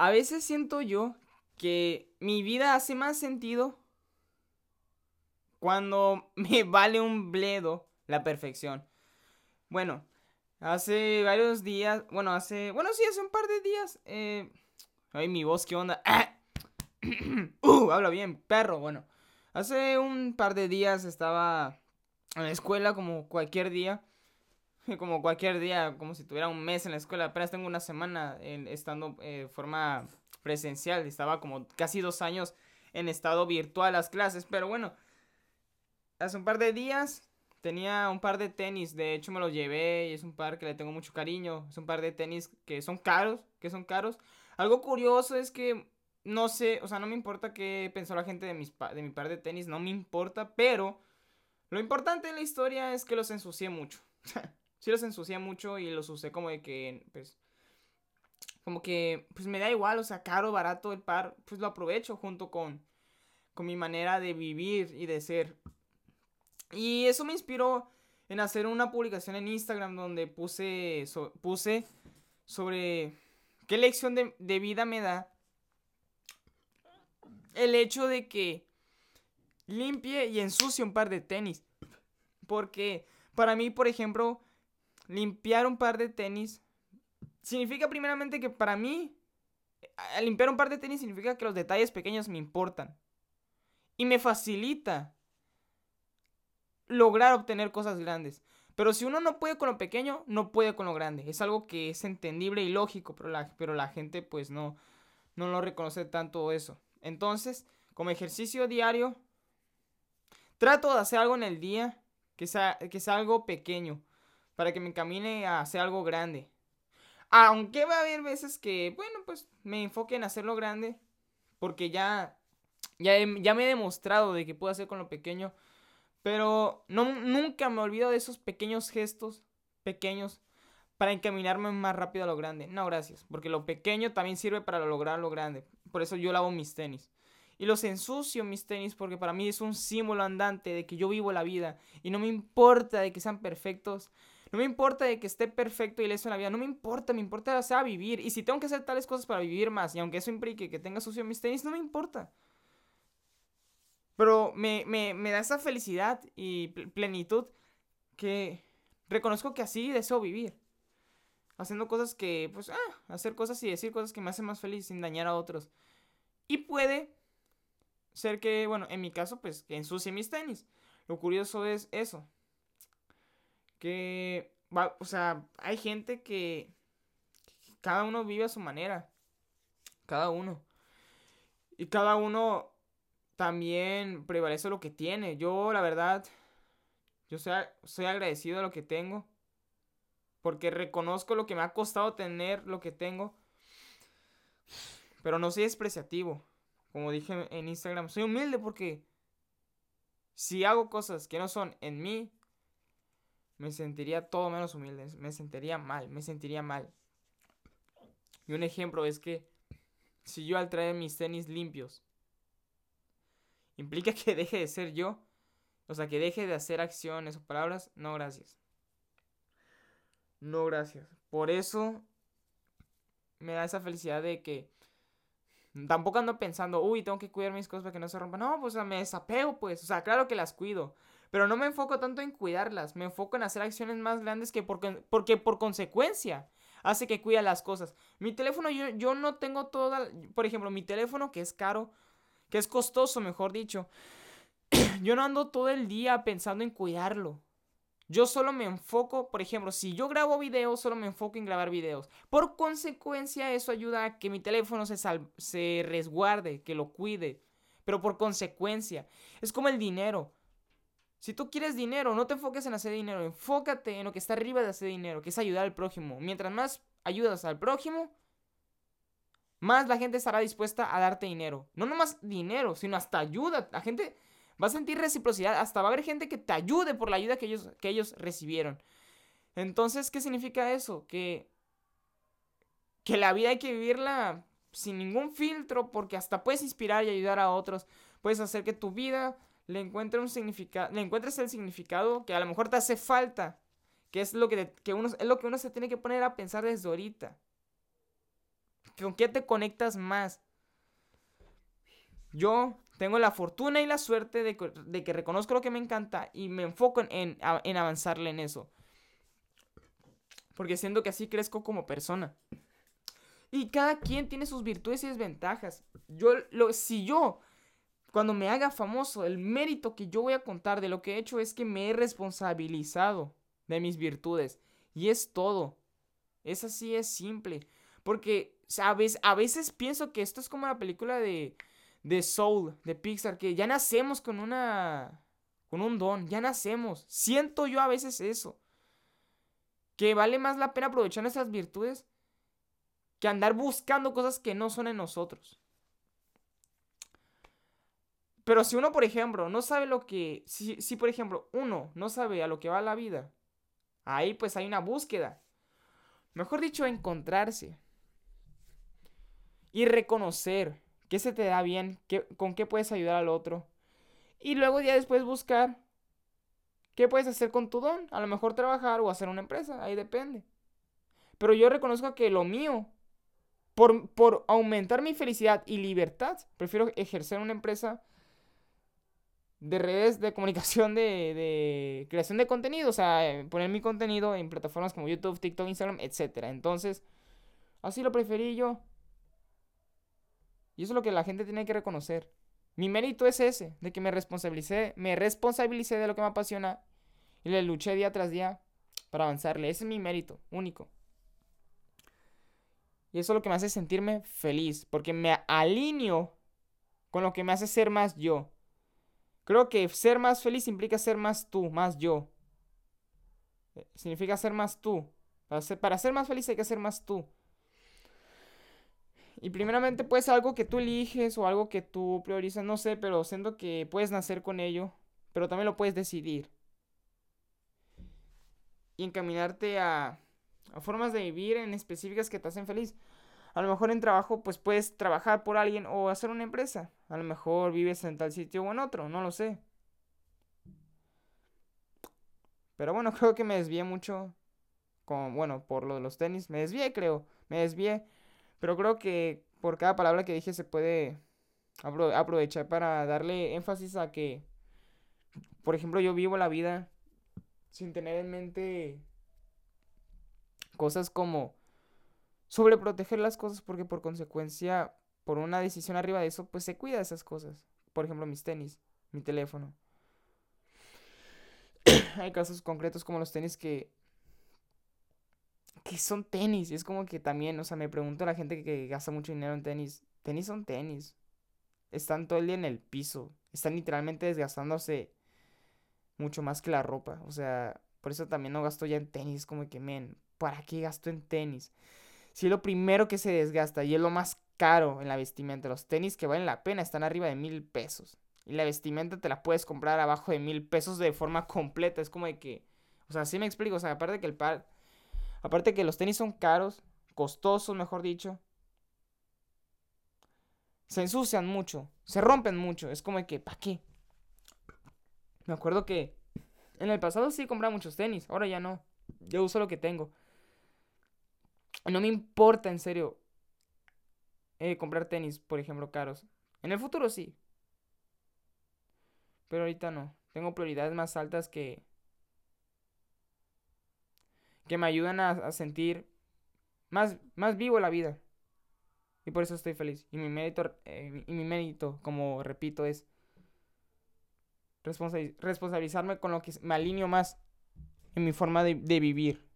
A veces siento yo que mi vida hace más sentido cuando me vale un bledo la perfección. Bueno, hace varios días, bueno, hace, bueno, sí, hace un par de días, eh, ay, mi voz, ¿qué onda? uh, habla bien, perro, bueno. Hace un par de días estaba en la escuela como cualquier día. Como cualquier día, como si tuviera un mes en la escuela. Apenas tengo una semana estando de eh, forma presencial. Estaba como casi dos años en estado virtual las clases. Pero bueno, hace un par de días tenía un par de tenis. De hecho, me los llevé y es un par que le tengo mucho cariño. Es un par de tenis que son caros. Que son caros. Algo curioso es que no sé, o sea, no me importa qué pensó la gente de, mis de mi par de tenis. No me importa, pero lo importante en la historia es que los ensucié mucho. sí los ensucié mucho y los usé como de que, pues, como que, pues me da igual, o sea, caro, barato el par, pues lo aprovecho junto con, con mi manera de vivir y de ser. Y eso me inspiró en hacer una publicación en Instagram donde puse, puse sobre qué lección de, de vida me da el hecho de que limpie y ensucie un par de tenis. Porque para mí, por ejemplo, limpiar un par de tenis significa primeramente que para mí, limpiar un par de tenis significa que los detalles pequeños me importan. Y me facilita lograr obtener cosas grandes. Pero si uno no puede con lo pequeño, no puede con lo grande. Es algo que es entendible y lógico, pero la, pero la gente pues no, no lo reconoce tanto eso. Entonces, como ejercicio diario, Trato de hacer algo en el día que sea, que sea algo pequeño para que me encamine a hacer algo grande. Aunque va a haber veces que, bueno, pues me enfoque en hacerlo grande porque ya, ya, ya me he demostrado de que puedo hacer con lo pequeño. Pero no, nunca me olvido de esos pequeños gestos, pequeños, para encaminarme más rápido a lo grande. No, gracias, porque lo pequeño también sirve para lograr lo grande. Por eso yo lavo mis tenis. Y los ensucio mis tenis porque para mí es un símbolo andante de que yo vivo la vida. Y no me importa de que sean perfectos. No me importa de que esté perfecto y leso en la vida. No me importa, me importa sea vivir. Y si tengo que hacer tales cosas para vivir más, y aunque eso implique que tenga sucio mis tenis, no me importa. Pero me, me da esa felicidad y plenitud que reconozco que así deseo vivir. Haciendo cosas que, pues, ah, hacer cosas y decir cosas que me hacen más feliz sin dañar a otros. Y puede ser que, bueno, en mi caso, pues que ensucie mis tenis. Lo curioso es eso. Que, va, o sea, hay gente que, cada uno vive a su manera. Cada uno. Y cada uno también prevalece lo que tiene. Yo, la verdad, yo soy, soy agradecido de lo que tengo. Porque reconozco lo que me ha costado tener lo que tengo. Pero no soy despreciativo. Como dije en Instagram, soy humilde porque si hago cosas que no son en mí, me sentiría todo menos humilde, me sentiría mal, me sentiría mal. Y un ejemplo es que si yo al traer mis tenis limpios, implica que deje de ser yo, o sea, que deje de hacer acciones o palabras, no gracias. No gracias. Por eso me da esa felicidad de que Tampoco ando pensando, uy, tengo que cuidar mis cosas para que no se rompan. No, pues me desapego, pues. O sea, claro que las cuido. Pero no me enfoco tanto en cuidarlas. Me enfoco en hacer acciones más grandes que porque, por consecuencia hace que cuida las cosas. Mi teléfono, yo, yo no tengo toda. Por ejemplo, mi teléfono que es caro, que es costoso, mejor dicho. yo no ando todo el día pensando en cuidarlo. Yo solo me enfoco, por ejemplo, si yo grabo videos, solo me enfoco en grabar videos. Por consecuencia, eso ayuda a que mi teléfono se, se resguarde, que lo cuide. Pero por consecuencia, es como el dinero. Si tú quieres dinero, no te enfoques en hacer dinero, enfócate en lo que está arriba de hacer dinero, que es ayudar al prójimo. Mientras más ayudas al prójimo, más la gente estará dispuesta a darte dinero. No nomás dinero, sino hasta ayuda. La gente Va a sentir reciprocidad, hasta va a haber gente que te ayude por la ayuda que ellos, que ellos recibieron. Entonces, ¿qué significa eso? Que, que la vida hay que vivirla sin ningún filtro, porque hasta puedes inspirar y ayudar a otros. Puedes hacer que tu vida le encuentre un le encuentres el significado que a lo mejor te hace falta, que es lo que, que uno, es lo que uno se tiene que poner a pensar desde ahorita. ¿Con qué te conectas más? Yo tengo la fortuna y la suerte de, que reconozco lo que me encanta y me enfoco en, en avanzarle en eso. Porque siento que así crezco como persona. Y cada quien tiene sus virtudes y desventajas. Yo, lo, si yo, cuando me haga famoso, el mérito que yo voy a contar de lo que he hecho es que me he responsabilizado de mis virtudes. Y es todo. Es así, es simple. Porque, ¿sabes? A veces pienso que esto es como la película de, de Soul, de Pixar, que ya nacemos con una... con un don, ya nacemos. Siento yo a veces eso. Que vale más la pena aprovechar nuestras virtudes que andar buscando cosas que no son en nosotros. Pero si uno, por ejemplo, no sabe lo que... Si, si, por ejemplo, uno no sabe a lo que va la vida, ahí pues hay una búsqueda. Mejor dicho, encontrarse. Y reconocer qué se te da bien, qué, con qué puedes ayudar al otro. Y luego ya después buscar qué puedes hacer con tu don. A lo mejor trabajar o hacer una empresa, ahí depende. Pero yo reconozco que lo mío por, aumentar mi felicidad y libertad, prefiero ejercer una empresa de redes de comunicación de, creación de contenido, o sea, poner mi contenido en plataformas como YouTube, TikTok, Instagram, etc. Entonces, así lo preferí yo. Y eso es lo que la gente tiene que reconocer. Mi mérito es ese, de que me responsabilicé, me responsabilicé de lo que me apasiona y le luché día tras día para avanzarle. Ese es mi mérito, único. Y eso es lo que me hace sentirme feliz, porque me alineo con lo que me hace ser más yo. Creo que ser más feliz implica ser más tú, más yo. Eh, significa ser más tú. Para ser, más feliz hay que ser más tú. Y primeramente puede ser algo que tú eliges o algo que tú priorizas, no sé, pero siento que puedes nacer con ello, pero también lo puedes decidir. Y encaminarte a formas de vivir en específicas que te hacen feliz. A lo mejor en trabajo pues puedes trabajar por alguien o hacer una empresa. A lo mejor vives en tal sitio o en otro, no lo sé. Pero bueno, creo que me desvié mucho con, bueno, por lo de los tenis. Me desvié, creo. Me desvié. Pero creo que por cada palabra que dije se puede aprovechar para darle énfasis a que, por ejemplo, yo vivo la vida sin tener en mente cosas como sobreproteger las cosas porque por consecuencia, por una decisión arriba de eso, pues se cuida de esas cosas. Por ejemplo, mis tenis, mi teléfono. Hay casos concretos como los tenis que que son tenis. Y es como que también, o sea, me pregunto a la gente que, gasta mucho dinero en tenis. Tenis son tenis. Están todo el día en el piso. Están literalmente desgastándose mucho más que la ropa. O sea, por eso también no gasto ya en tenis. Como que, men, ¿para qué gasto en tenis? Si es lo primero que se desgasta y es lo más caro en la vestimenta. Los tenis que valen la pena están arriba de mil pesos. Y la vestimenta te la puedes comprar abajo de mil pesos de forma completa. Es como de que. O sea, sí me explico. O sea, aparte que el par. Aparte que los tenis son caros, costosos, mejor dicho. Se ensucian mucho, se rompen mucho. Es como de que, ¿para qué? Me acuerdo que en el pasado sí compraba muchos tenis, ahora ya no. Yo uso lo que tengo. No me importa, en serio, eh, comprar tenis, por ejemplo, caros. En el futuro sí. Pero ahorita no. Tengo prioridades más altas que... que me ayudan a, sentir más, más vivo la vida. Y por eso estoy feliz. Y mi mérito, eh, y mi mérito como repito, es responsabilizarme con lo que me alineo más en mi forma de vivir.